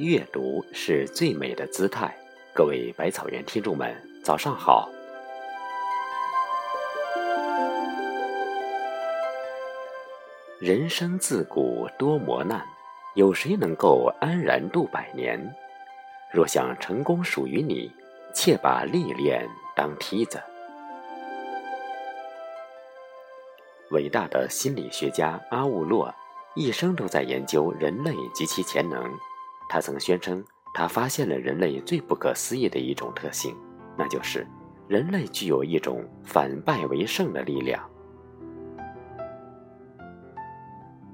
阅读是最美的姿态。各位百草园听众们，早上好。人生自古多磨难，有谁能够安然度百年？若想成功属于你，切把历练当梯子。伟大的心理学家阿沃洛一生都在研究人类及其潜能。他曾宣称，他发现了人类最不可思议的一种特性，那就是人类具有一种反败为胜的力量。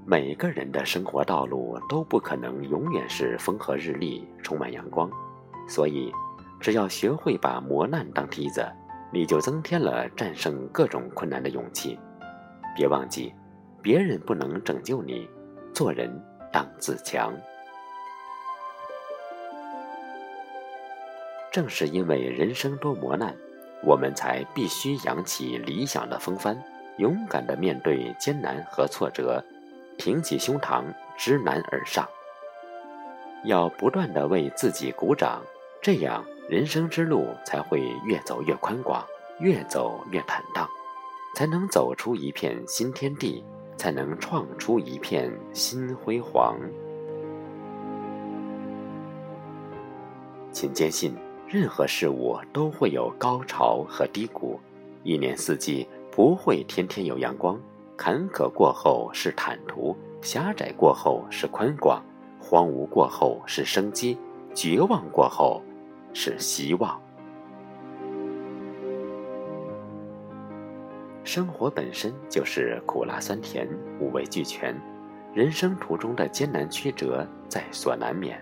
每个人的生活道路都不可能永远是风和日丽、充满阳光，所以，只要学会把磨难当梯子，你就增添了战胜各种困难的勇气。别忘记，别人不能拯救你，做人当自强。正是因为人生多磨难，我们才必须扬起理想的风帆，勇敢地面对艰难和挫折。挺起胸膛，知难而上。要不断的为自己鼓掌，这样人生之路才会越走越宽广，越走越坦荡，才能走出一片新天地，才能创出一片新辉煌。请坚信，任何事物都会有高潮和低谷，一年四季不会天天有阳光。坎坷过后是坦途，狭窄过后是宽广，荒芜过后是生机，绝望过后是希望。生活本身就是苦辣酸甜，五味俱全，人生途中的艰难曲折在所难免。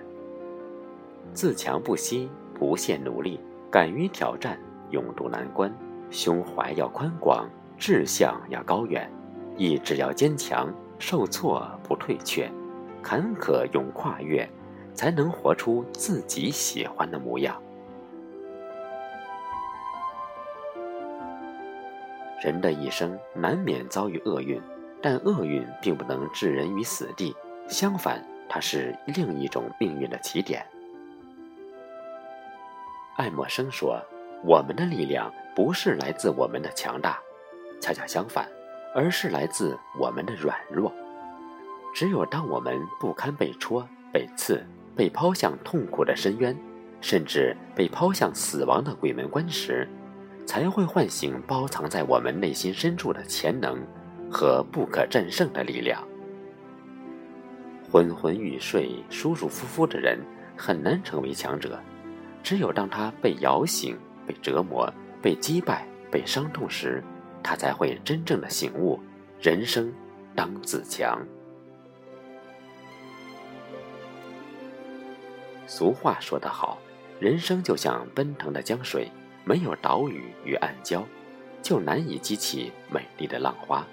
自强不息，不懈努力，敢于挑战，勇渡难关，胸怀要宽广，志向要高远。意志要坚强，受挫不退却，坎坷永跨越，才能活出自己喜欢的模样。人的一生难免遭遇厄运，但厄运并不能置人于死地，相反，它是另一种命运的起点。爱默生说：“我们的力量不是来自我们的强大，恰恰相反。”而是来自我们的软弱。只有当我们不堪被戳、被刺、被抛向痛苦的深渊，甚至被抛向死亡的鬼门关时，才会唤醒包藏在我们内心深处的潜能和不可战胜的力量。昏昏欲睡、舒舒服服的人很难成为强者。只有当他被摇醒、被折磨、被击败、被伤痛时，他才会真正的醒悟，人生当自强。俗话说得好，人生就像奔腾的江水，没有岛屿与暗礁，就难以激起美丽的浪花。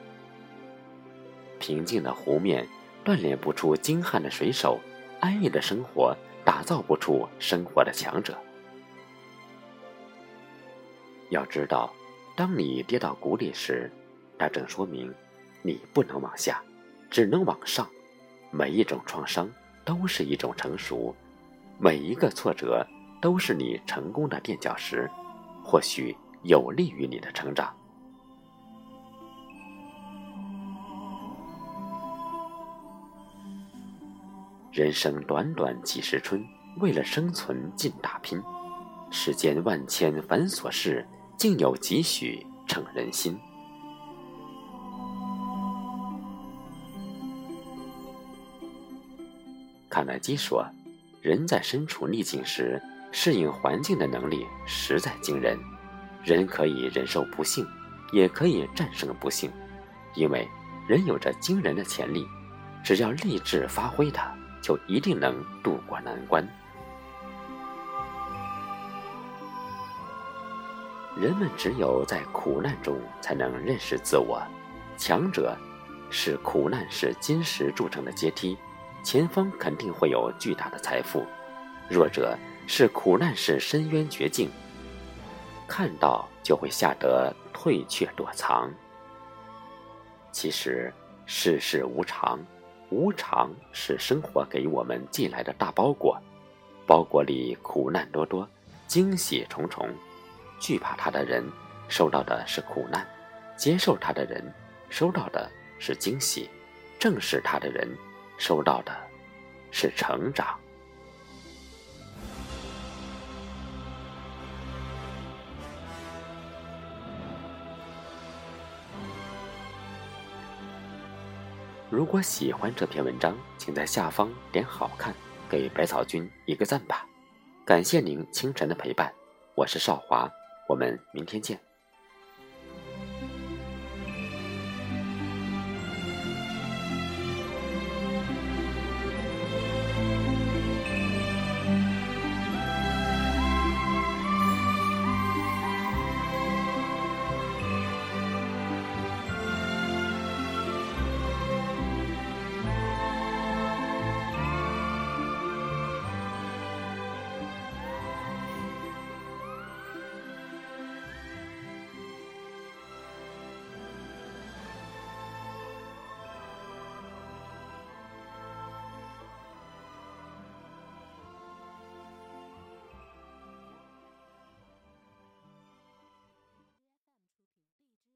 平静的湖面锻炼不出精悍的水手，安逸的生活打造不出生活的强者。要知道。当你跌到谷底时，那正说明你不能往下，只能往上。每一种创伤都是一种成熟，每一个挫折都是你成功的垫脚石，或许有利于你的成长。人生短短几十春，为了生存尽打拼，世间万千繁琐事。竟有几许称人心。卡耐基说：“人在身处逆境时，适应环境的能力实在惊人。人可以忍受不幸，也可以战胜不幸，因为人有着惊人的潜力，只要立志发挥它，就一定能渡过难关。”人们只有在苦难中才能认识自我。强者是苦难是金石铸成的阶梯，前方肯定会有巨大的财富；弱者是苦难是深渊绝境，看到就会吓得退却躲藏。其实世事无常，无常是生活给我们寄来的大包裹，包裹里苦难多多，惊喜重重。惧怕他的人，收到的是苦难；接受他的人，收到的是惊喜；正视他的人，收到的是成长。如果喜欢这篇文章，请在下方点好看，给百草君一个赞吧。感谢您清晨的陪伴，我是少华，我们明天见。